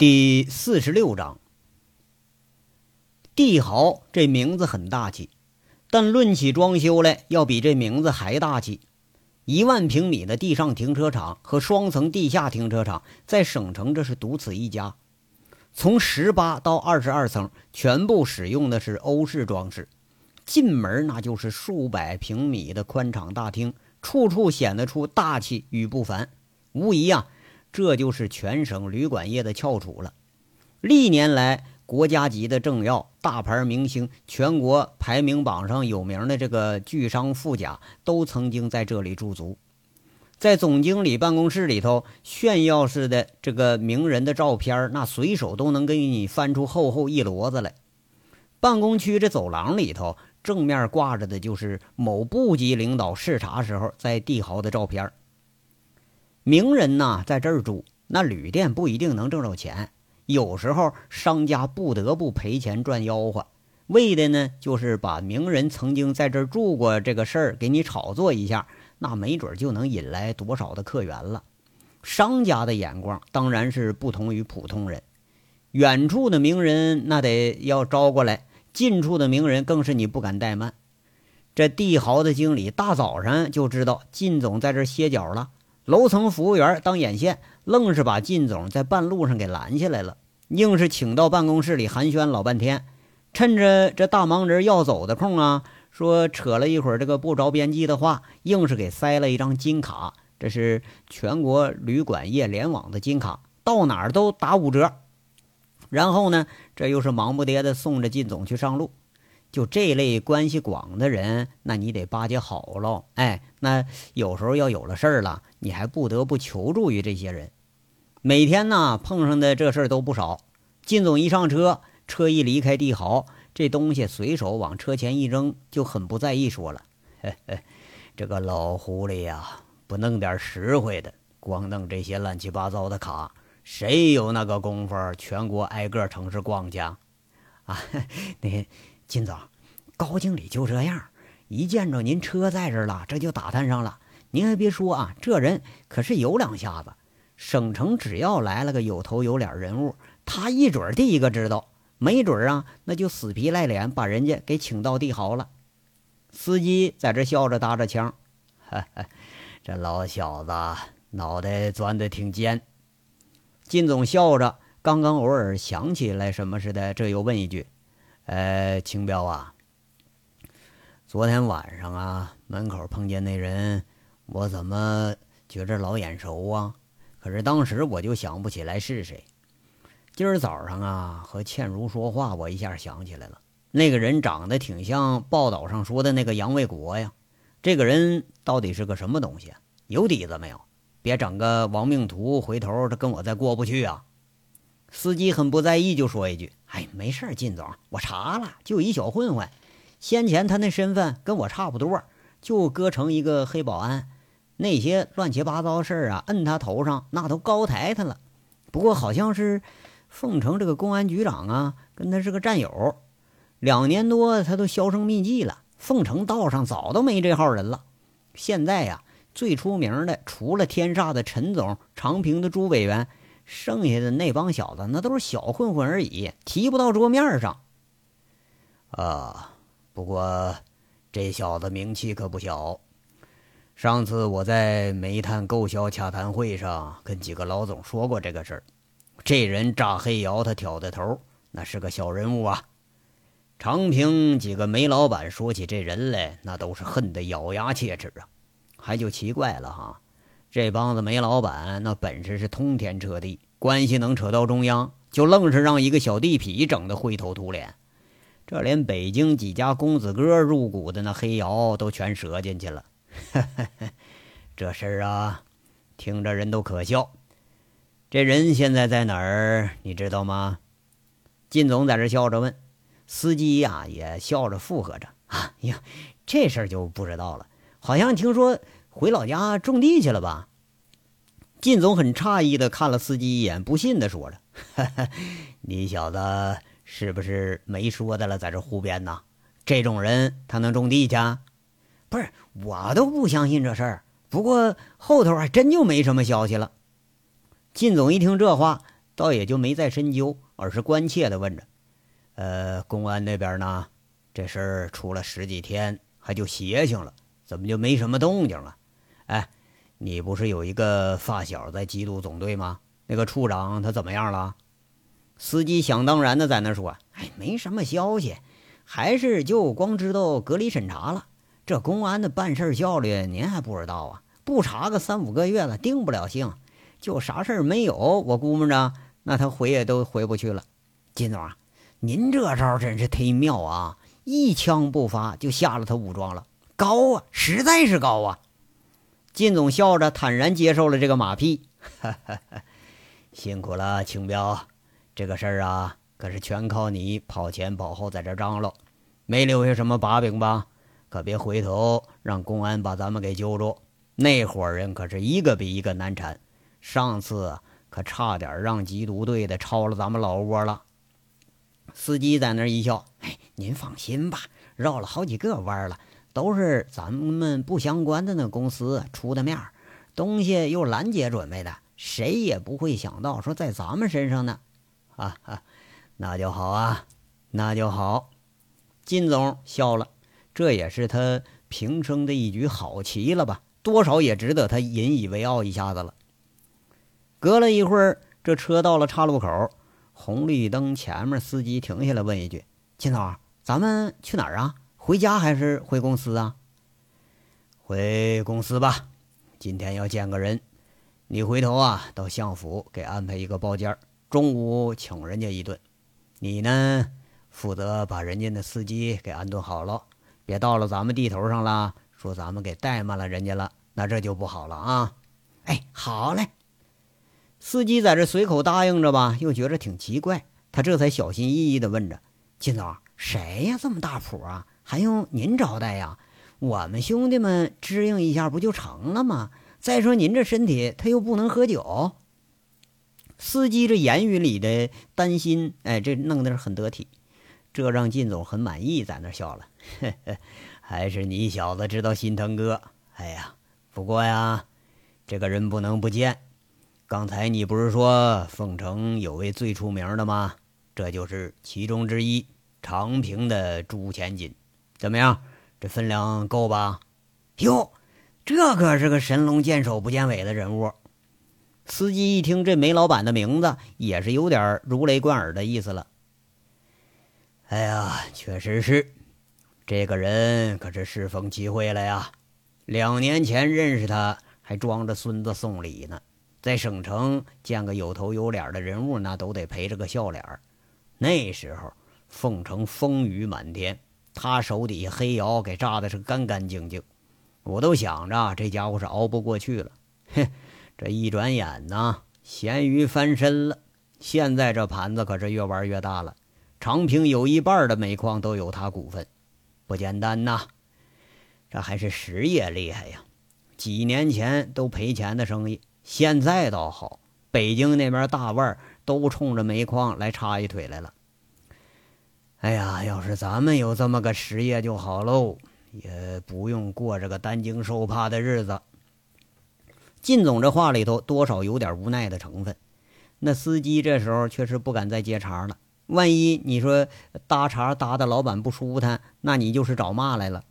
第四十六章，帝豪这名字很大气，但论起装修来，要比这名字还大气。一万平米的地上停车场和双层地下停车场，在省城这是独此一家。从十八到二十二层，全部使用的是欧式装饰。进门那就是数百平米的宽敞大厅，处处显得出大气与不凡。无疑啊。这就是全省旅馆业的翘楚了。历年来，国家级的政要、大牌明星、全国排名榜上有名的这个巨商富贾，都曾经在这里驻足。在总经理办公室里头，炫耀似的这个名人的照片，那随手都能给你翻出厚厚一摞子来。办公区这走廊里头，正面挂着的就是某部级领导视察时候在帝豪的照片。名人呐，在这儿住，那旅店不一定能挣着钱。有时候商家不得不赔钱赚吆喝，为的呢就是把名人曾经在这儿住过这个事儿给你炒作一下，那没准就能引来多少的客源了。商家的眼光当然是不同于普通人，远处的名人那得要招过来，近处的名人更是你不敢怠慢。这帝豪的经理大早上就知道靳总在这歇脚了。楼层服务员当眼线，愣是把靳总在半路上给拦下来了，硬是请到办公室里寒暄老半天。趁着这大忙人要走的空啊，说扯了一会儿这个不着边际的话，硬是给塞了一张金卡，这是全国旅馆业联网的金卡，到哪儿都打五折。然后呢，这又是忙不迭的送着靳总去上路。就这类关系广的人，那你得巴结好喽。哎，那有时候要有了事儿了，你还不得不求助于这些人。每天呢碰上的这事儿都不少。靳总一上车，车一离开帝豪，这东西随手往车前一扔，就很不在意，说了：“嘿嘿，这个老狐狸呀，不弄点实惠的，光弄这些乱七八糟的卡，谁有那个功夫全国挨个城市逛去啊？”，那。金总，高经理就这样，一见着您车在这儿了，这就打探上了。您还别说啊，这人可是有两下子。省城只要来了个有头有脸人物，他一准第一个知道。没准啊，那就死皮赖脸把人家给请到帝豪了。司机在这笑着搭着腔：“哈哈这老小子脑袋钻得挺尖。”金总笑着，刚刚偶尔想起来什么似的，这又问一句。呃，青彪啊，昨天晚上啊，门口碰见那人，我怎么觉着老眼熟啊？可是当时我就想不起来是谁。今儿早上啊，和倩如说话，我一下想起来了，那个人长得挺像报道上说的那个杨卫国呀。这个人到底是个什么东西？有底子没有？别整个亡命徒，回头他跟我再过不去啊！司机很不在意，就说一句：“哎，没事靳总，我查了，就一小混混。先前他那身份跟我差不多，就搁成一个黑保安。那些乱七八糟事儿啊，摁他头上，那都高抬他了。不过好像是凤城这个公安局长啊，跟他是个战友。两年多，他都销声匿迹了。凤城道上早都没这号人了。现在呀，最出名的除了天煞的陈总，长平的朱委员。”剩下的那帮小子，那都是小混混而已，提不到桌面上。啊，不过这小子名气可不小。上次我在煤炭购销洽谈会上跟几个老总说过这个事儿。这人炸黑窑，他挑的头，那是个小人物啊。长平几个煤老板说起这人来，那都是恨得咬牙切齿啊。还就奇怪了哈。这帮子煤老板那本事是通天彻地，关系能扯到中央，就愣是让一个小地痞整得灰头土脸。这连北京几家公子哥入股的那黑窑都全折进去了。这事儿啊，听着人都可笑。这人现在在哪儿？你知道吗？靳总在这笑着问，司机呀也笑着附和着。啊呀，这事儿就不知道了，好像听说。回老家种地去了吧？靳总很诧异的看了司机一眼，不信的说着：“ 你小子是不是没说的了，在这胡编呢？这种人他能种地去？不是，我都不相信这事儿。不过后头还真就没什么消息了。”靳总一听这话，倒也就没再深究，而是关切地问着：“呃，公安那边呢？这事儿出了十几天，还就邪性了，怎么就没什么动静了？哎，你不是有一个发小在缉毒总队吗？那个处长他怎么样了？”司机想当然的在那说：“哎，没什么消息，还是就光知道隔离审查了。这公安的办事效率，您还不知道啊？不查个三五个月了，定不了性。就啥事儿没有，我估摸着。”那他回也都回不去了，金总啊，您这招真是忒妙啊！一枪不发就吓了他武装了，高啊，实在是高啊！金总笑着坦然接受了这个马屁，哈哈哈，辛苦了，青彪，这个事儿啊，可是全靠你跑前跑后在这张罗，没留下什么把柄吧？可别回头让公安把咱们给揪住，那伙人可是一个比一个难缠，上次。可差点让缉毒队的抄了咱们老窝了。司机在那一笑：“哎，您放心吧，绕了好几个弯了，都是咱们不相关的那公司出的面，东西又拦截准备的，谁也不会想到说在咱们身上呢。”啊哈，那就好啊，那就好。金总笑了，这也是他平生的一局好棋了吧？多少也值得他引以为傲一下子了。隔了一会儿，这车到了岔路口，红绿灯前面，司机停下来问一句：“秦总，咱们去哪儿啊？回家还是回公司啊？”“回公司吧，今天要见个人。你回头啊，到相府给安排一个包间，中午请人家一顿。你呢，负责把人家的司机给安顿好了，别到了咱们地头上了，说咱们给怠慢了人家了，那这就不好了啊。”“哎，好嘞。”司机在这随口答应着吧，又觉着挺奇怪，他这才小心翼翼地问着：“金总，谁呀？这么大谱啊？还用您招待呀？我们兄弟们支应一下不就成了吗？再说您这身体，他又不能喝酒。”司机这言语里的担心，哎，这弄得是很得体，这让靳总很满意，在那笑了：“ 还是你小子知道心疼哥。哎呀，不过呀，这个人不能不见。”刚才你不是说凤城有位最出名的吗？这就是其中之一，长平的朱千金，怎么样？这分量够吧？哟，这可是个神龙见首不见尾的人物。司机一听这煤老板的名字，也是有点如雷贯耳的意思了。哎呀，确实是，这个人可是适逢其会了呀。两年前认识他，还装着孙子送礼呢。在省城见个有头有脸的人物，那都得陪着个笑脸那时候凤城风雨满天，他手底下黑窑给炸的是干干净净，我都想着这家伙是熬不过去了。哼，这一转眼呢，咸鱼翻身了。现在这盘子可是越玩越大了，长平有一半的煤矿都有他股份，不简单呐。这还是实业厉害呀，几年前都赔钱的生意。现在倒好，北京那边大腕都冲着煤矿来插一腿来了。哎呀，要是咱们有这么个实业就好喽，也不用过这个担惊受怕的日子。靳总这话里头多少有点无奈的成分。那司机这时候确实不敢再接茬了，万一你说搭茬搭的老板不舒坦，那你就是找骂来了。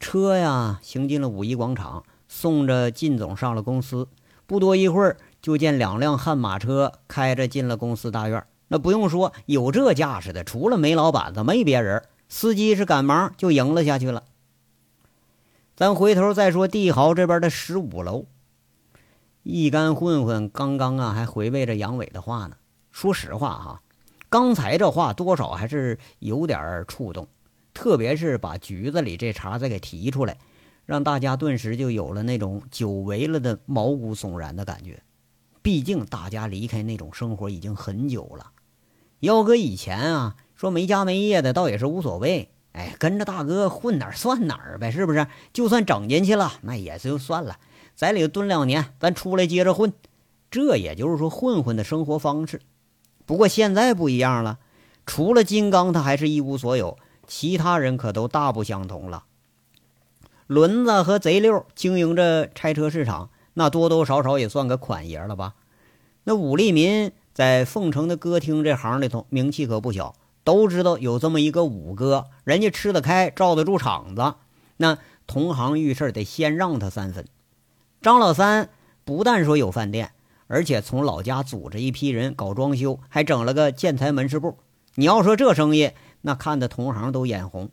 车呀，行进了五一广场。送着靳总上了公司，不多一会儿，就见两辆悍马车开着进了公司大院。那不用说，有这架势的，除了煤老板子，没别人。司机是赶忙就迎了下去了。咱回头再说帝豪这边的十五楼，一干混混刚刚啊，还回味着杨伟的话呢。说实话哈，刚才这话多少还是有点触动，特别是把局子里这茬再给提出来。让大家顿时就有了那种久违了的毛骨悚然的感觉。毕竟大家离开那种生活已经很久了。要搁以前啊，说没家没业的倒也是无所谓，哎，跟着大哥混哪儿算哪儿呗，是不是？就算整进去了，那也就算了，在里头蹲两年，咱出来接着混。这也就是说混混的生活方式。不过现在不一样了，除了金刚他还是一无所有，其他人可都大不相同了。轮子和贼六经营着拆车市场，那多多少少也算个款爷了吧？那武立民在凤城的歌厅这行里头名气可不小，都知道有这么一个武哥，人家吃得开，罩得住场子。那同行遇事得先让他三分。张老三不但说有饭店，而且从老家组织一批人搞装修，还整了个建材门市部。你要说这生意，那看的同行都眼红。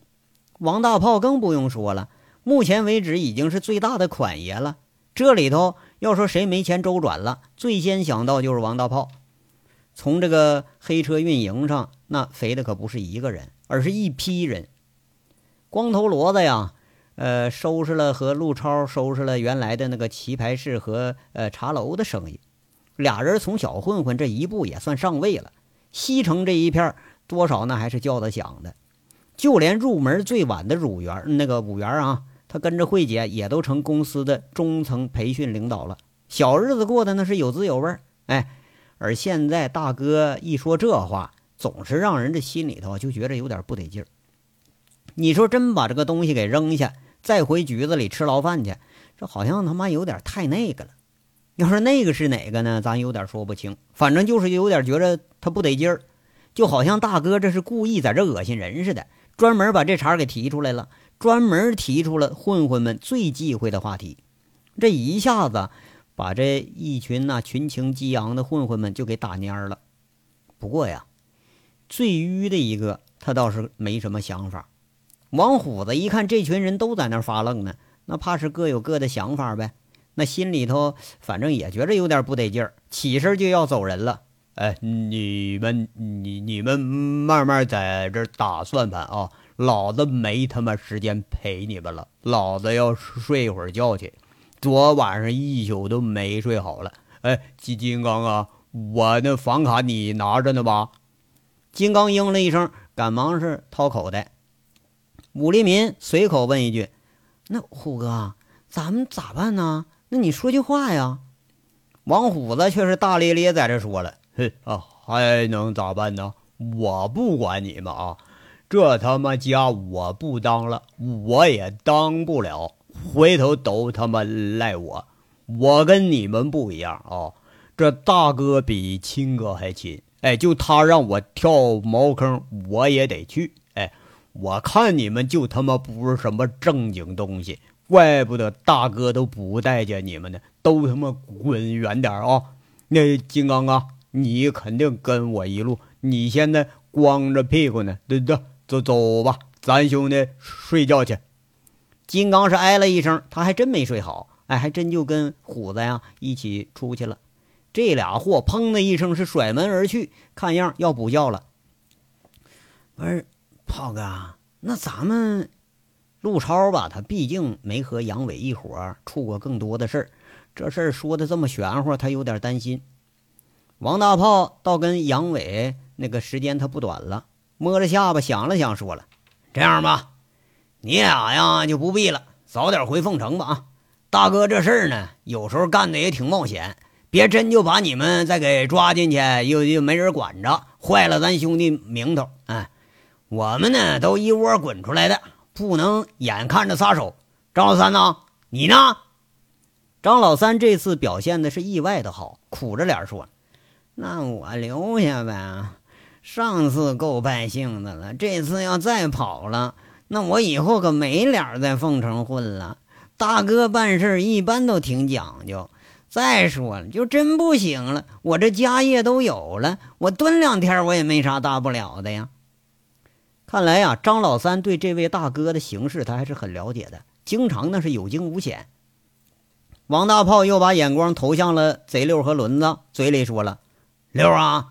王大炮更不用说了，目前为止已经是最大的款爷了。这里头要说谁没钱周转了，最先想到就是王大炮。从这个黑车运营上，那肥的可不是一个人，而是一批人。光头骡子呀。呃，收拾了和陆超收拾了原来的那个棋牌室和呃茶楼的生意，俩人从小混混这一步也算上位了。西城这一片多少那还是叫得响的，就连入门最晚的乳园那个五元啊，他跟着慧姐也都成公司的中层培训领导了，小日子过得那是有滋有味哎，而现在大哥一说这话，总是让人这心里头就觉着有点不得劲儿。你说真把这个东西给扔下？再回局子里吃牢饭去，这好像他妈有点太那个了。要说那个是哪个呢？咱有点说不清，反正就是有点觉着他不得劲儿，就好像大哥这是故意在这恶心人似的，专门把这茬给提出来了，专门提出了混混们最忌讳的话题。这一下子把这一群那群情激昂的混混们就给打蔫了。不过呀，最迂的一个他倒是没什么想法。王虎子一看这群人都在那发愣呢，那怕是各有各的想法呗。那心里头反正也觉着有点不得劲儿，起身就要走人了。哎，你们你你们慢慢在这打算盘啊，老子没他妈时间陪你们了，老子要睡一会儿觉去。昨晚上一宿都没睡好了。哎，金金刚啊，我那房卡你拿着呢吧？金刚应了一声，赶忙是掏口袋。武立民随口问一句：“那虎哥，咱们咋办呢？那你说句话呀。”王虎子却是大咧咧在这说了：“哼啊，还能咋办呢？我不管你们啊，这他妈家我不当了，我也当不了，回头都他妈赖我。我跟你们不一样啊，这大哥比亲哥还亲。哎，就他让我跳茅坑，我也得去。”哎我看你们就他妈不是什么正经东西，怪不得大哥都不待见你们呢，都他妈滚远点啊！那金刚啊，你肯定跟我一路，你现在光着屁股呢，对对，走走吧，咱兄弟睡觉去。金刚是哎了一声，他还真没睡好，哎，还真就跟虎子呀一起出去了。这俩货砰的一声是甩门而去，看样要补觉了。不是。炮哥，那咱们陆超吧，他毕竟没和杨伟一伙处过更多的事儿，这事儿说的这么玄乎，他有点担心。王大炮倒跟杨伟那个时间他不短了，摸着下巴想了想，说了：“这样吧，你俩呀就不必了，早点回凤城吧。啊，大哥这事儿呢，有时候干的也挺冒险，别真就把你们再给抓进去，又又没人管着，坏了咱兄弟名头。哎。”我们呢都一窝滚出来的，不能眼看着撒手。张老三呢？你呢？张老三这次表现的是意外的好，苦着脸说：“那我留下呗。上次够败兴的了，这次要再跑了，那我以后可没脸在凤城混了。大哥办事一般都挺讲究。再说了，就真不行了，我这家业都有了，我蹲两天我也没啥大不了的呀。”看来呀，张老三对这位大哥的形势他还是很了解的，经常那是有惊无险。王大炮又把眼光投向了贼六和轮子，嘴里说了：“六啊，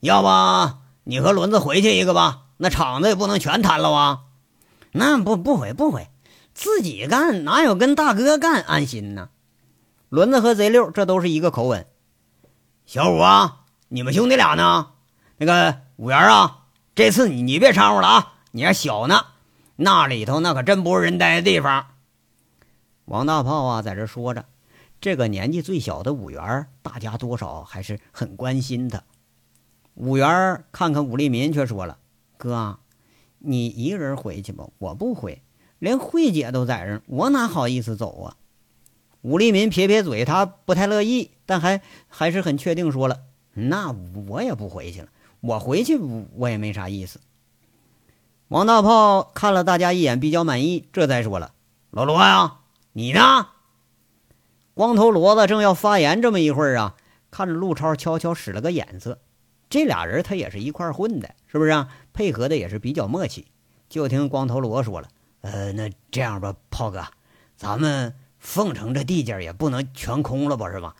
要不你和轮子回去一个吧？那厂子也不能全摊了啊。”“那不不回不回，自己干哪有跟大哥干安心呢？”轮子和贼六这都是一个口吻。小五啊，你们兄弟俩呢？那个五元啊。这次你你别掺和了啊！你还小呢，那里头那可真不是人待的地方。王大炮啊，在这说着，这个年纪最小的五元，大家多少还是很关心他。五元看看武立民，却说了：“哥，你一个人回去吧，我不回，连慧姐都在这，我哪好意思走啊？”武立民撇撇嘴，他不太乐意，但还还是很确定说了：“那我也不回去了，我回去我也没啥意思。”王大炮看了大家一眼，比较满意，这才说了：“老罗呀，你呢？”光头骡子正要发言，这么一会儿啊，看着陆超悄悄使了个眼色。这俩人他也是一块混的，是不是啊？配合的也是比较默契。就听光头骡说了：“呃，那这样吧，炮哥，咱们凤城这地界也不能全空了吧，是吧？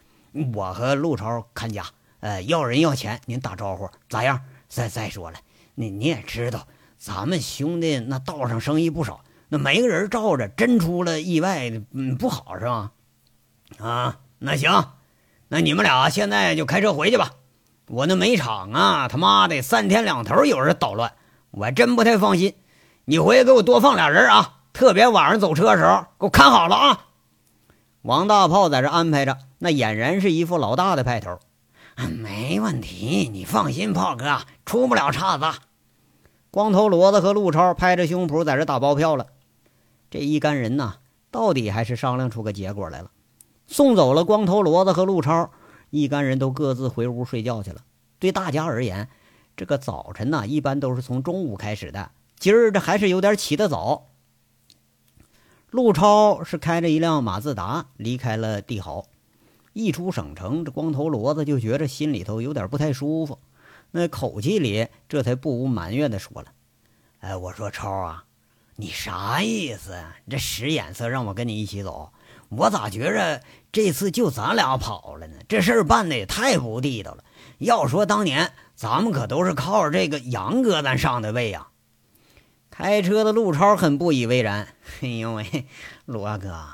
我和陆超看家，呃，要人要钱，您打招呼咋样？再再说了，你你也知道，咱们兄弟那道上生意不少，那没个人罩着，真出了意外，嗯，不好是吧？啊，那行，那你们俩现在就开车回去吧。”我那煤场啊，他妈的三天两头有人捣乱，我还真不太放心。你回去给我多放俩人啊，特别晚上走车的时候给我看好了啊。王大炮在这安排着，那俨然是一副老大的派头。没问题，你放心，炮哥出不了岔子。光头骡子和陆超拍着胸脯在这打包票了。这一干人呐，到底还是商量出个结果来了，送走了光头骡子和陆超。一干人都各自回屋睡觉去了。对大家而言，这个早晨呢，一般都是从中午开始的。今儿这还是有点起得早。陆超是开着一辆马自达离开了帝豪，一出省城，这光头骡子就觉着心里头有点不太舒服，那口气里这才不无埋怨的说了：“哎，我说超啊，你啥意思啊？这使眼色让我跟你一起走？”我咋觉着这次就咱俩跑了呢？这事儿办的也太不地道了。要说当年咱们可都是靠着这个杨哥咱上的位呀。开车的陆超很不以为然：“哎呦喂，罗哥，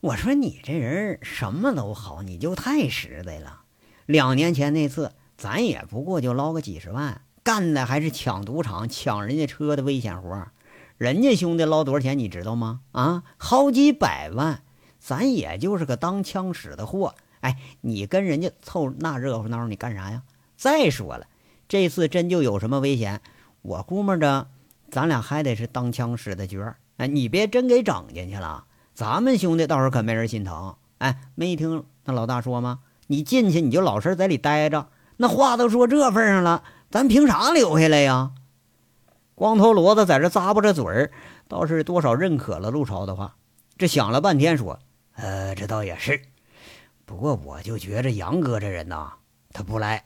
我说你这人什么都好，你就太实在了。两年前那次，咱也不过就捞个几十万，干的还是抢赌场、抢人家车的危险活。人家兄弟捞多少钱你知道吗？啊，好几百万。”咱也就是个当枪使的货，哎，你跟人家凑那热乎闹，你干啥呀？再说了，这次真就有什么危险，我估摸着咱俩还得是当枪使的角儿。哎，你别真给整进去了，咱们兄弟到时候可没人心疼。哎，没听那老大说吗？你进去你就老实在里待着，那话都说这份上了，咱凭啥留下来呀？光头骡子在这咂巴着嘴儿，倒是多少认可了陆超的话。这想了半天说。呃，这倒也是，不过我就觉着杨哥这人呐，他不赖。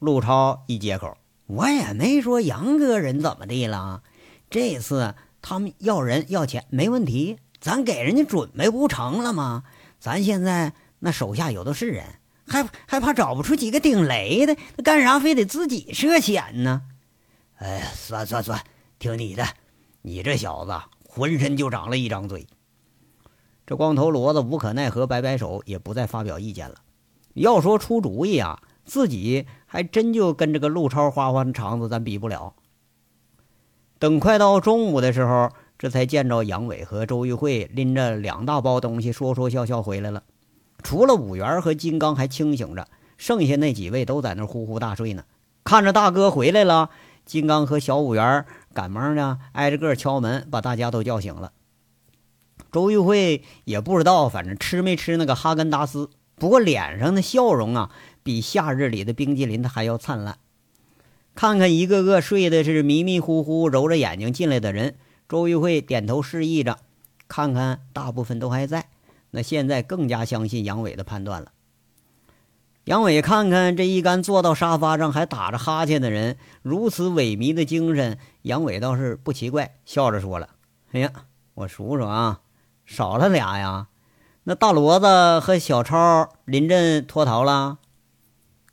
陆超一接口，我也没说杨哥人怎么地了。这次他们要人要钱没问题，咱给人家准备不成了吗？咱现在那手下有的是人，还还怕找不出几个顶雷的？那干啥非得自己涉险呢？哎，算算算，听你的，你这小子浑身就长了一张嘴。这光头骡子无可奈何，摆摆手，也不再发表意见了。要说出主意啊，自己还真就跟这个陆超花花肠子咱比不了。等快到中午的时候，这才见着杨伟和周玉慧拎着两大包东西，说说笑笑回来了。除了五元和金刚还清醒着，剩下那几位都在那呼呼大睡呢。看着大哥回来了，金刚和小五元赶忙呢挨着个敲门，把大家都叫醒了。周玉慧也不知道，反正吃没吃那个哈根达斯，不过脸上的笑容啊，比夏日里的冰激凌还要灿烂。看看一个个睡的是迷迷糊糊、揉着眼睛进来的人，周玉慧点头示意着，看看大部分都还在，那现在更加相信杨伟的判断了。杨伟看看这一干坐到沙发上还打着哈欠的人，如此萎靡的精神，杨伟倒是不奇怪，笑着说了：“哎呀，我数数啊。”少了俩呀，那大骡子和小超临阵脱逃了，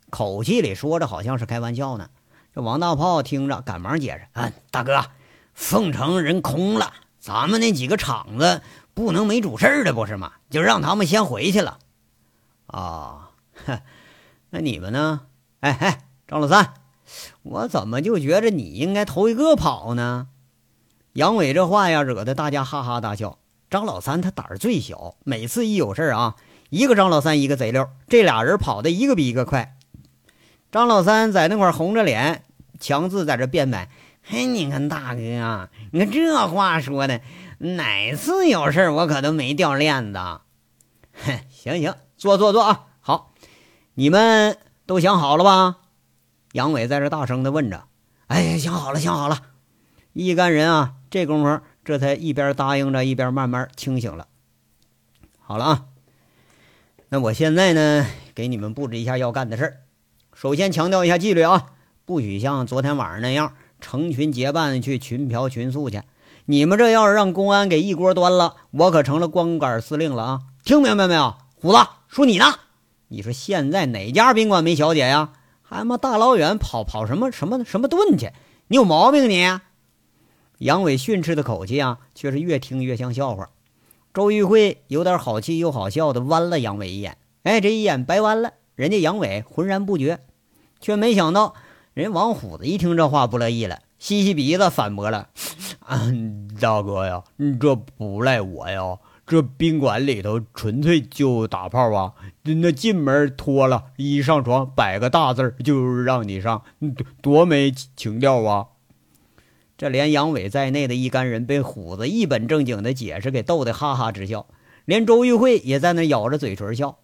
口气里说着好像是开玩笑呢。这王大炮听着，赶忙解释：“啊，大哥，凤城人空了，咱们那几个厂子不能没主事的，不是吗？就让他们先回去了。”啊，那你们呢？哎哎，张老三，我怎么就觉着你应该头一个跑呢？杨伟这话呀，惹得大家哈哈大笑。张老三他胆儿最小，每次一有事儿啊，一个张老三一个贼溜，这俩人跑的一个比一个快。张老三在那块红着脸，强自在这辩白：“嘿，你看大哥啊，你看这话说的，哪次有事我可都没掉链子。行行，坐坐坐啊！好，你们都想好了吧？杨伟在这大声的问着。哎呀，想好了，想好了。一干人啊，这功夫这才一边答应着，一边慢慢清醒了。好了啊，那我现在呢，给你们布置一下要干的事儿。首先强调一下纪律啊，不许像昨天晚上那样成群结伴去群嫖群宿去。你们这要是让公安给一锅端了，我可成了光杆司令了啊！听明白没有，虎子？说你呢？你说现在哪家宾馆没小姐呀？还他妈大老远跑跑什么什么什么盾去？你有毛病你！杨伟训斥的口气啊，却是越听越像笑话。周玉慧有点好气又好笑的弯了杨伟一眼，哎，这一眼白弯了。人家杨伟浑然不觉，却没想到人王虎子一听这话不乐意了，吸吸鼻子反驳了：“大哥呀，这不赖我呀，这宾馆里头纯粹就打炮啊！那进门脱了，一上床摆个大字就让你上，多多没情调啊！”这连杨伟在内的一干人被虎子一本正经的解释给逗得哈哈直笑，连周玉慧也在那咬着嘴唇笑。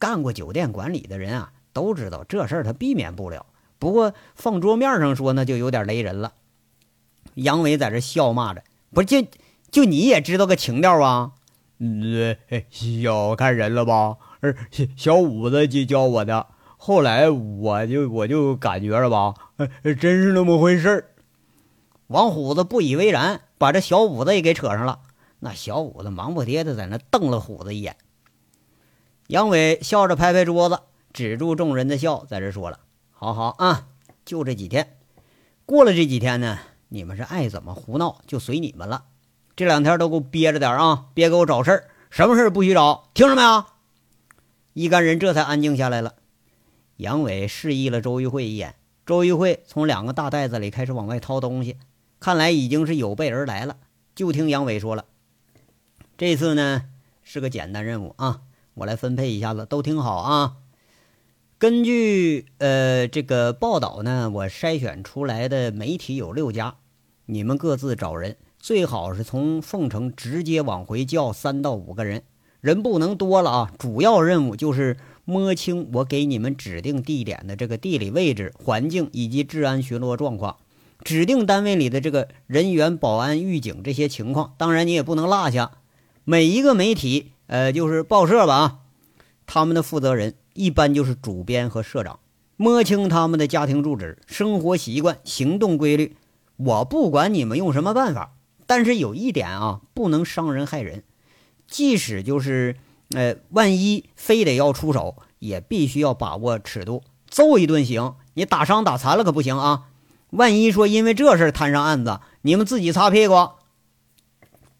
干过酒店管理的人啊，都知道这事儿他避免不了。不过放桌面上说，那就有点雷人了。杨伟在这笑骂着：“不就就你也知道个情调啊？嗯，小看人了吧？小五子就教我的，后来我就我就感觉了吧，真是那么回事儿。”王虎子不以为然，把这小五子也给扯上了。那小五子忙不迭的在那瞪了虎子一眼。杨伟笑着拍拍桌子，止住众人的笑，在这说了：“好好啊，就这几天，过了这几天呢，你们是爱怎么胡闹就随你们了。这两天都给我憋着点啊，别给我找事儿，什么事儿不许找，听着没有？”一干人这才安静下来了。杨伟示意了周玉慧一眼，周玉慧从两个大袋子里开始往外掏东西。看来已经是有备而来了。就听杨伟说了，这次呢是个简单任务啊，我来分配一下子，都听好啊。根据呃这个报道呢，我筛选出来的媒体有六家，你们各自找人，最好是从凤城直接往回叫三到五个人，人不能多了啊。主要任务就是摸清我给你们指定地点的这个地理位置、环境以及治安巡逻状况。指定单位里的这个人员、保安、狱警这些情况，当然你也不能落下。每一个媒体，呃，就是报社吧啊，他们的负责人一般就是主编和社长。摸清他们的家庭住址、生活习惯、行动规律。我不管你们用什么办法，但是有一点啊，不能伤人害人。即使就是，呃，万一非得要出手，也必须要把握尺度。揍一顿行，你打伤打残了可不行啊。万一说因为这事摊上案子，你们自己擦屁股。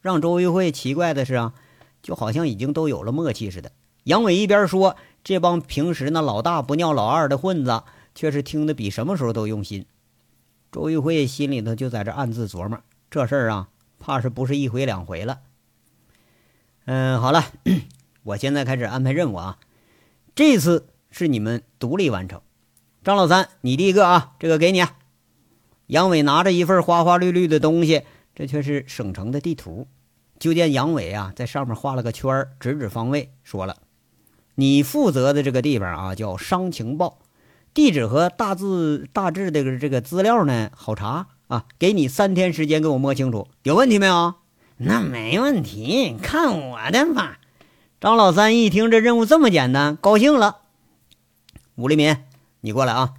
让周玉慧奇怪的是啊，就好像已经都有了默契似的。杨伟一边说，这帮平时那老大不尿老二的混子，却是听得比什么时候都用心。周玉慧心里头就在这暗自琢磨，这事儿啊，怕是不是一回两回了。嗯，好了，我现在开始安排任务啊。这次是你们独立完成。张老三，你第一个啊，这个给你。杨伟拿着一份花花绿绿的东西，这却是省城的地图。就见杨伟啊，在上面画了个圈指指方位，说了：“你负责的这个地方啊，叫商情报，地址和大致大致的这个资料呢，好查啊。给你三天时间给我摸清楚，有问题没有？那没问题，看我的吧。”张老三一听这任务这么简单，高兴了。武立民，你过来啊，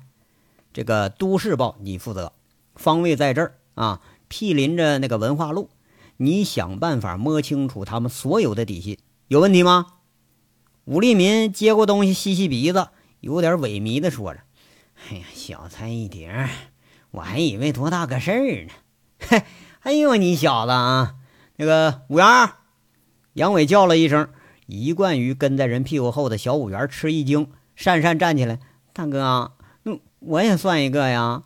这个都市报你负责。方位在这儿啊，毗邻着那个文化路。你想办法摸清楚他们所有的底细，有问题吗？武立民接过东西，吸吸鼻子，有点萎靡的说着：“哎呀，小菜一碟，我还以为多大个事儿呢。”嘿，哎呦，你小子啊！那个五元，杨伟叫了一声，一贯于跟在人屁股后的小五元吃一惊，讪讪站起来：“大哥，那我也算一个呀。”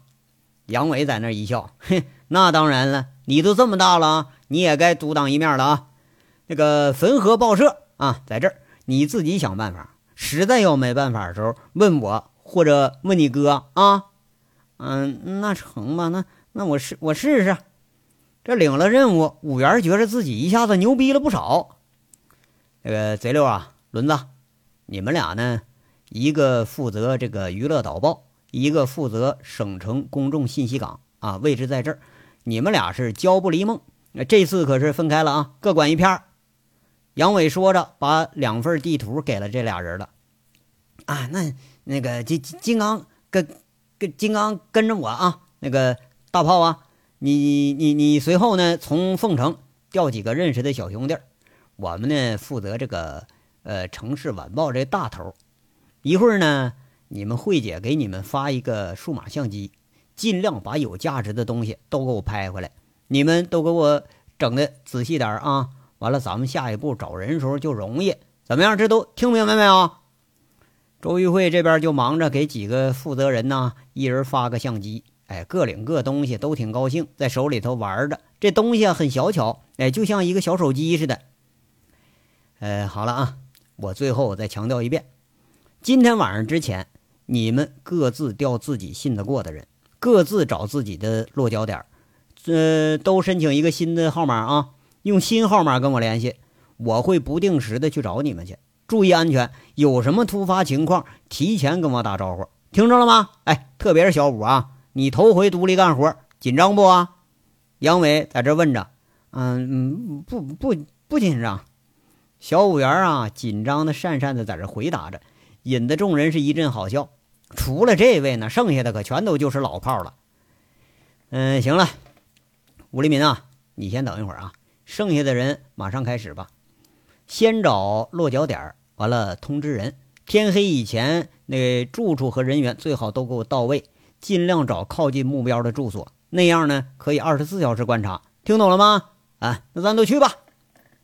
杨伟在那一笑，哼，那当然了，你都这么大了，你也该独当一面了啊。那个汾河报社啊，在这儿，你自己想办法。实在要没办法的时候，问我或者问你哥啊。嗯，那成吧，那那我试我试试。这领了任务，五元觉着自己一下子牛逼了不少。那个贼六啊，轮子，你们俩呢，一个负责这个娱乐导报，一个负责省城公众信息岗啊，位置在这儿。你们俩是交不离梦，这次可是分开了啊，各管一片儿。杨伟说着，把两份地图给了这俩人了。啊，那那个金金刚跟跟金刚跟着我啊，那个大炮啊，你你你随后呢，从凤城调几个认识的小兄弟，我们呢负责这个呃城市晚报这大头。一会儿呢，你们慧姐给你们发一个数码相机。尽量把有价值的东西都给我拍回来，你们都给我整的仔细点啊！完了，咱们下一步找人时候就容易。怎么样？这都听明白没有？周玉慧这边就忙着给几个负责人呢，一人发个相机，哎，各领各东西，都挺高兴，在手里头玩着。这东西，很小巧，哎，就像一个小手机似的。呃，好了啊，我最后再强调一遍，今天晚上之前，你们各自调自己信得过的人。各自找自己的落脚点，呃，都申请一个新的号码啊，用新号码跟我联系，我会不定时的去找你们去，注意安全，有什么突发情况提前跟我打招呼，听着了吗？哎，特别是小五啊，你头回独立干活，紧张不啊？杨伟在这问着，嗯，不不不紧张。小五员啊，紧张的讪讪的在这回答着，引得众人是一阵好笑。除了这位呢，剩下的可全都就是老炮了。嗯，行了，吴立民啊，你先等一会儿啊，剩下的人马上开始吧。先找落脚点，完了通知人，天黑以前那住处和人员最好都给我到位，尽量找靠近目标的住所，那样呢可以二十四小时观察。听懂了吗？啊，那咱都去吧。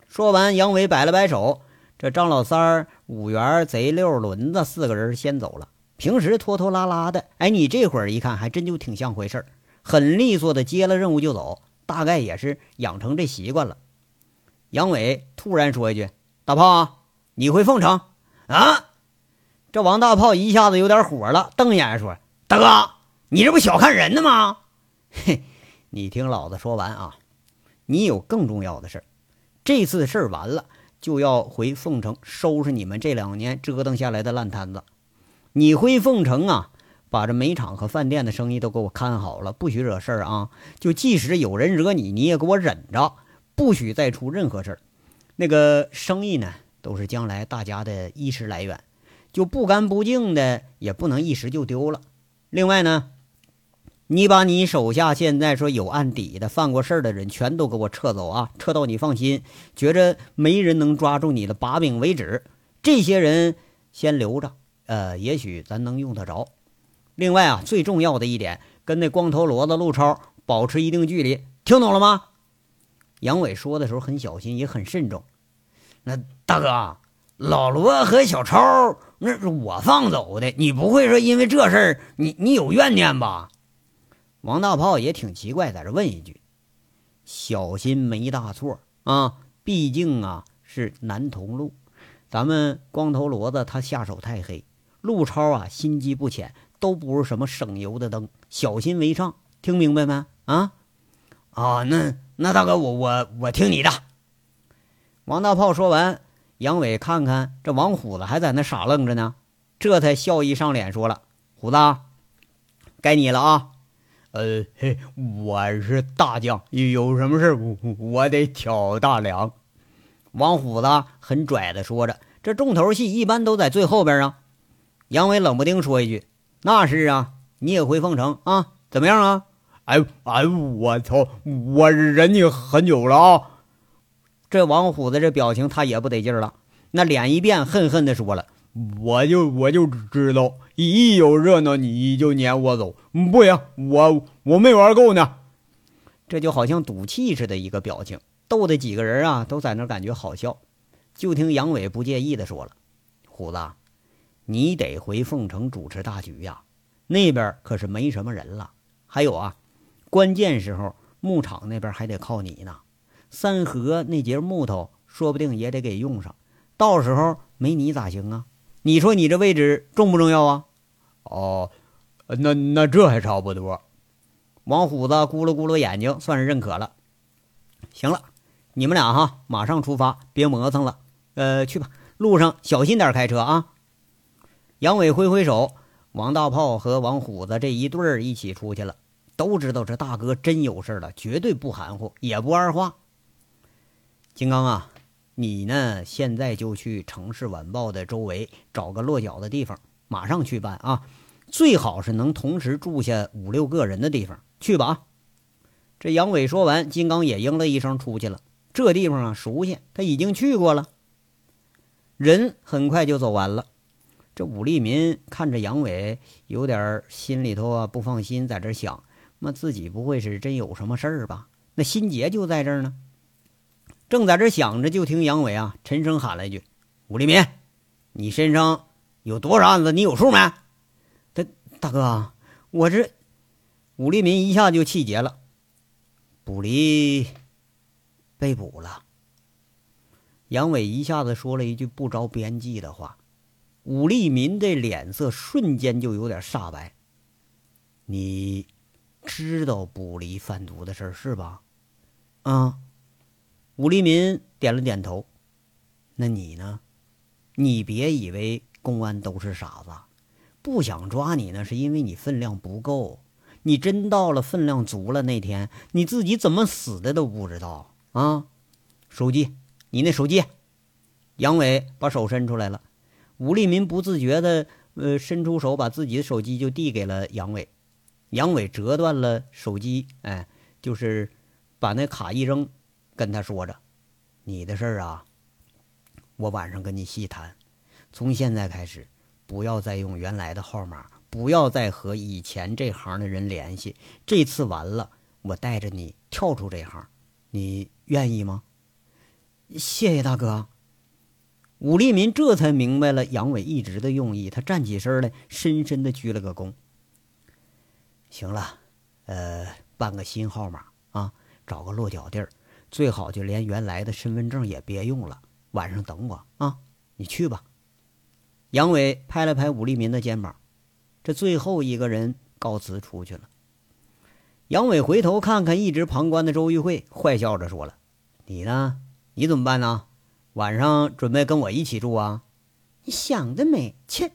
说完，杨伟摆了摆手，这张老三儿、五元、贼六、轮子四个人先走了。平时拖拖拉拉的，哎，你这会儿一看，还真就挺像回事儿，很利索的接了任务就走，大概也是养成这习惯了。杨伟突然说一句：“大炮，你回凤城啊？”这王大炮一下子有点火了，瞪眼说：“大哥，你这不小看人呢吗？嘿，你听老子说完啊，你有更重要的事。这次事儿完了，就要回凤城收拾你们这两年折腾下来的烂摊子。”你回凤城啊，把这煤厂和饭店的生意都给我看好了，不许惹事儿啊！就即使有人惹你，你也给我忍着，不许再出任何事儿。那个生意呢，都是将来大家的衣食来源，就不干不净的也不能一时就丢了。另外呢，你把你手下现在说有案底的、犯过事儿的人全都给我撤走啊，撤到你放心，觉着没人能抓住你的把柄为止。这些人先留着。呃，也许咱能用得着。另外啊，最重要的一点，跟那光头骡子陆超保持一定距离，听懂了吗？杨伟说的时候很小心，也很慎重。那大哥，老罗和小超那是我放走的，你不会说因为这事儿你你有怨念吧？王大炮也挺奇怪，在这问一句：“小心没大错啊，毕竟啊是男同路，咱们光头骡子他下手太黑。”陆超啊，心机不浅，都不是什么省油的灯，小心为上，听明白没？啊，啊，那那大哥，我我我听你的。王大炮说完，杨伟看看这王虎子还在那傻愣着呢，这才笑意上脸，说了：“虎子，该你了啊。呃，嘿，我是大将，有什么事我我得挑大梁。”王虎子很拽的说着：“这重头戏一般都在最后边啊。”杨伟冷不丁说一句：“那是啊，你也回凤城啊？怎么样啊？”哎哎，我操！我忍你很久了啊！这王虎子这表情他也不得劲了，那脸一变，恨恨的说了：“我就我就知道，一有热闹你就撵我走，不行，我我没玩够呢。”这就好像赌气似的一个表情，逗得几个人啊都在那感觉好笑。就听杨伟不介意的说了：“虎子。”你得回凤城主持大局呀，那边可是没什么人了。还有啊，关键时候牧场那边还得靠你呢。三河那节木头说不定也得给用上，到时候没你咋行啊？你说你这位置重不重要啊？哦，那那这还差不多。王虎子咕噜咕噜眼睛，算是认可了。行了，你们俩哈，马上出发，别磨蹭了。呃，去吧。路上小心点开车啊。杨伟挥挥手，王大炮和王虎子这一对儿一起出去了。都知道这大哥真有事了，绝对不含糊，也不二话。金刚啊，你呢？现在就去《城市晚报》的周围找个落脚的地方，马上去办啊！最好是能同时住下五六个人的地方，去吧啊！这杨伟说完，金刚也应了一声，出去了。这地方啊，熟悉，他已经去过了。人很快就走完了。这武立民看着杨伟，有点心里头啊不放心，在这想：那自己不会是真有什么事儿吧？那心结就在这呢。正在这想着，就听杨伟啊沉声喊了一句：“武立民，你身上有多少案子？你有数没？”大大哥，我这……武立民一下就气结了。卜离被捕了。杨伟一下子说了一句不着边际的话。武立民这脸色瞬间就有点煞白。你知道卜离贩毒的事是吧？啊，武立民点了点头。那你呢？你别以为公安都是傻子，不想抓你呢，是因为你分量不够。你真到了分量足了那天，你自己怎么死的都不知道啊！手机，你那手机。杨伟把手伸出来了。武立民不自觉的，呃，伸出手把自己的手机就递给了杨伟。杨伟折断了手机，哎，就是把那卡一扔，跟他说着：“你的事儿啊，我晚上跟你细谈。从现在开始，不要再用原来的号码，不要再和以前这行的人联系。这次完了，我带着你跳出这行，你愿意吗？”谢谢大哥。武立民这才明白了杨伟一直的用意，他站起身来，深深的鞠了个躬。行了，呃，办个新号码啊，找个落脚地儿，最好就连原来的身份证也别用了。晚上等我啊，你去吧。杨伟拍了拍武立民的肩膀，这最后一个人告辞出去了。杨伟回头看看一直旁观的周玉慧，坏笑着说了：“你呢？你怎么办呢？”晚上准备跟我一起住啊？你想得美！切！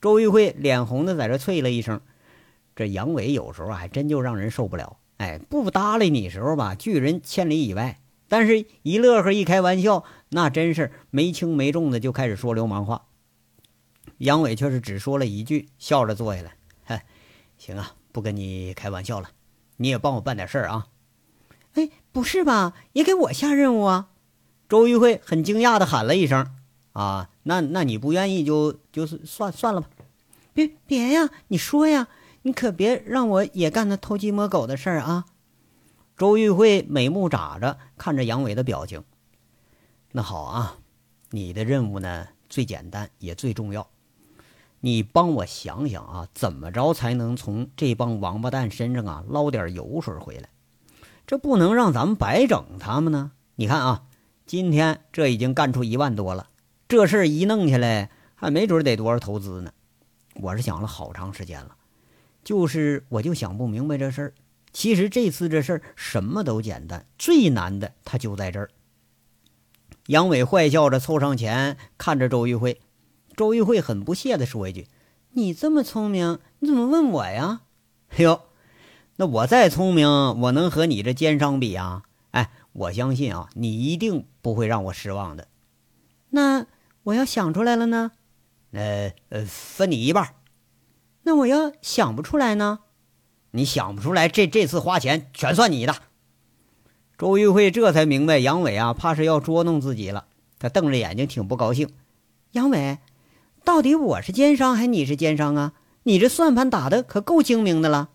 周玉慧脸红的在这啐了一声。这杨伟有时候还真就让人受不了。哎，不搭理你时候吧，拒人千里以外；但是一乐呵一开玩笑，那真是没轻没重的就开始说流氓话。杨伟却是只说了一句，笑着坐下来。嗨，行啊，不跟你开玩笑了，你也帮我办点事儿啊。哎，不是吧？也给我下任务啊？周玉慧很惊讶的喊了一声：“啊，那那你不愿意就就是算算了吧。”“别别呀，你说呀，你可别让我也干那偷鸡摸狗的事儿啊！”周玉慧美目眨着看着杨伟的表情。“那好啊，你的任务呢最简单也最重要，你帮我想想啊，怎么着才能从这帮王八蛋身上啊捞点油水回来？这不能让咱们白整他们呢。你看啊。”今天这已经干出一万多了，这事儿一弄下来，还没准得多少投资呢。我是想了好长时间了，就是我就想不明白这事儿。其实这次这事儿什么都简单，最难的他就在这儿。杨伟坏笑着凑上前看着周玉慧，周玉慧很不屑地说一句：“你这么聪明，你怎么问我呀？”“哎呦，那我再聪明，我能和你这奸商比啊？”我相信啊，你一定不会让我失望的。那我要想出来了呢？呃呃，分你一半。那我要想不出来呢？你想不出来，这这次花钱全算你的。周玉慧这才明白杨伟啊，怕是要捉弄自己了。他瞪着眼睛，挺不高兴。杨伟，到底我是奸商还是你是奸商啊？你这算盘打的可够精明的了。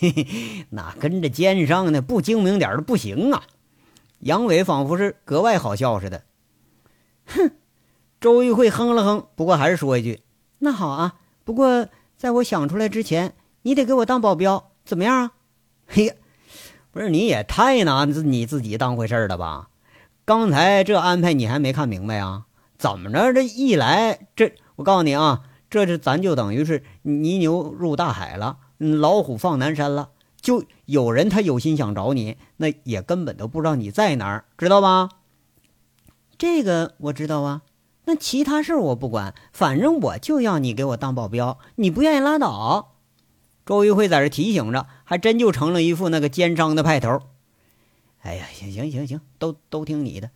嘿嘿，那跟着奸商呢？不精明点的不行啊。杨伟仿佛是格外好笑似的，哼！周玉慧哼了哼，不过还是说一句：“那好啊，不过在我想出来之前，你得给我当保镖，怎么样啊？” 嘿，不是你也太拿你自己当回事了吧？刚才这安排你还没看明白啊？怎么着？这一来，这我告诉你啊，这是咱就等于是泥牛入大海了，老虎放南山了。就有人他有心想找你，那也根本都不知道你在哪儿，知道吧？这个我知道啊。那其他事儿我不管，反正我就要你给我当保镖，你不愿意拉倒。周玉慧在这提醒着，还真就成了一副那个奸商的派头。哎呀，行行行行，都都听你的。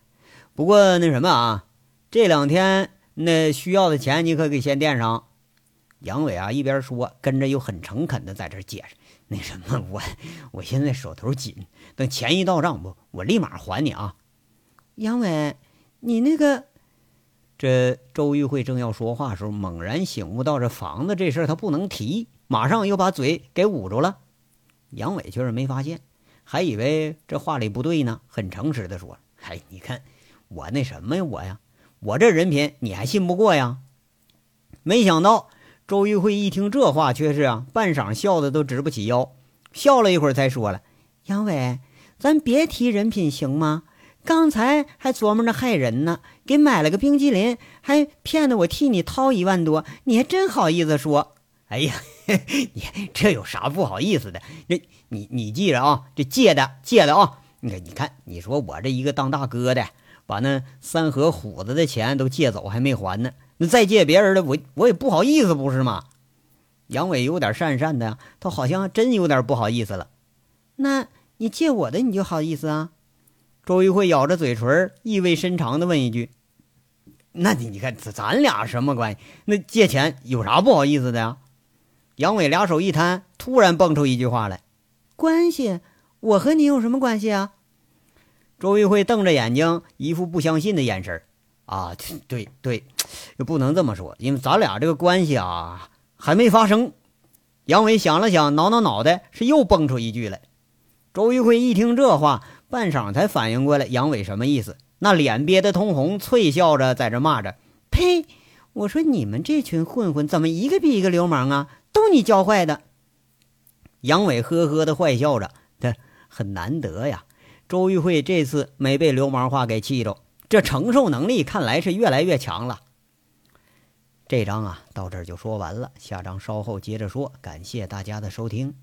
不过那什么啊，这两天那需要的钱你可给先垫上。杨伟啊，一边说，跟着又很诚恳的在这解释：“那什么，我我现在手头紧，等钱一到账，我我立马还你啊。”杨伟，你那个……这周玉慧正要说话时候，猛然醒悟到这房子这事儿他不能提，马上又把嘴给捂住了。杨伟却是没发现，还以为这话里不对呢，很诚实的说：“哎，你看我那什么呀，我呀，我这人品你还信不过呀？”没想到周玉慧一听这话，却是啊，半晌笑的都直不起腰，笑了一会儿才说了：“杨伟，咱别提人品行吗？”刚才还琢磨着害人呢，给买了个冰激凌，还骗得我替你掏一万多，你还真好意思说？哎呀，你这有啥不好意思的？这你你记着啊，这借的借的啊！你看你看，你说我这一个当大哥的，把那三河虎子的钱都借走还没还呢，那再借别人的，我我也不好意思，不是吗？杨伟有点讪讪的，他好像真有点不好意思了。那你借我的，你就好意思啊？周玉慧咬着嘴唇，意味深长的问一句：“那你你看，咱俩什么关系？那借钱有啥不好意思的呀？”杨伟俩手一摊，突然蹦出一句话来：“关系？我和你有什么关系啊？”周玉慧瞪着眼睛，一副不相信的眼神。啊，对对，又不能这么说，因为咱俩这个关系啊，还没发生。杨伟想了想，挠挠脑袋，是又蹦出一句来。周玉慧一听这话。半晌才反应过来，杨伟什么意思？那脸憋得通红，啐笑着在这骂着：“呸！我说你们这群混混怎么一个比一个流氓啊？都你教坏的！”杨伟呵呵的坏笑着，这很难得呀。周玉慧这次没被流氓话给气着，这承受能力看来是越来越强了。这章啊，到这儿就说完了，下章稍后接着说。感谢大家的收听。